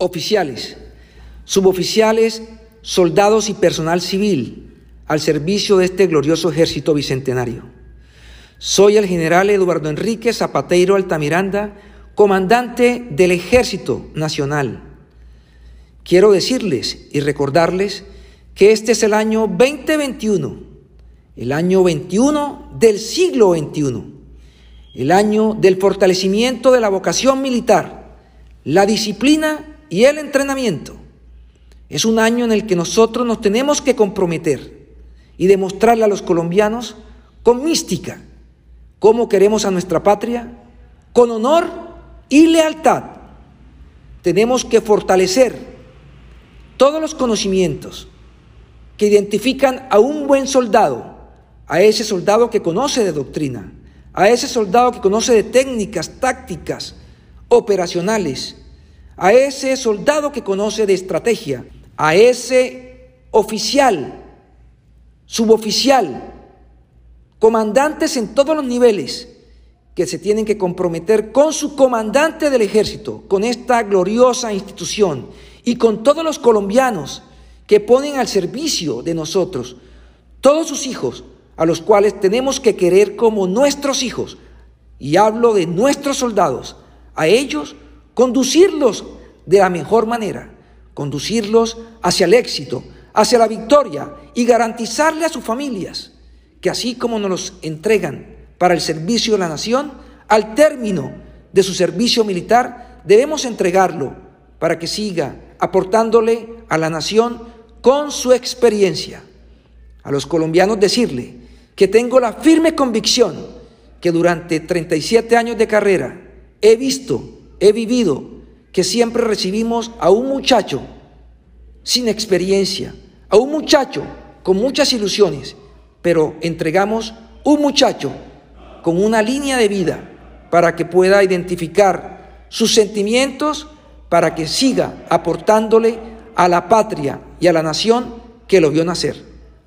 oficiales, suboficiales, soldados y personal civil al servicio de este glorioso ejército bicentenario. Soy el general Eduardo Enrique Zapateiro Altamiranda, comandante del Ejército Nacional. Quiero decirles y recordarles que este es el año 2021, el año 21 del siglo XXI, el año del fortalecimiento de la vocación militar, la disciplina y el entrenamiento. Es un año en el que nosotros nos tenemos que comprometer y demostrarle a los colombianos con mística cómo queremos a nuestra patria, con honor y lealtad. Tenemos que fortalecer todos los conocimientos que identifican a un buen soldado, a ese soldado que conoce de doctrina, a ese soldado que conoce de técnicas, tácticas, operacionales, a ese soldado que conoce de estrategia, a ese oficial, suboficial, comandantes en todos los niveles que se tienen que comprometer con su comandante del ejército, con esta gloriosa institución y con todos los colombianos que ponen al servicio de nosotros todos sus hijos, a los cuales tenemos que querer como nuestros hijos. Y hablo de nuestros soldados, a ellos conducirlos de la mejor manera, conducirlos hacia el éxito, hacia la victoria y garantizarle a sus familias que así como nos los entregan para el servicio de la nación, al término de su servicio militar, debemos entregarlo para que siga aportándole a la nación con su experiencia. A los colombianos decirle que tengo la firme convicción que durante 37 años de carrera he visto, he vivido que siempre recibimos a un muchacho sin experiencia, a un muchacho con muchas ilusiones, pero entregamos un muchacho con una línea de vida para que pueda identificar sus sentimientos, para que siga aportándole a la patria y a la nación que lo vio nacer.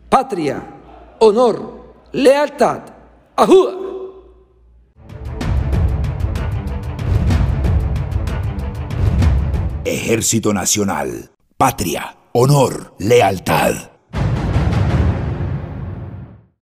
Patria, honor, lealtad. ¡Ajúa! Ejército Nacional. Patria, honor, lealtad.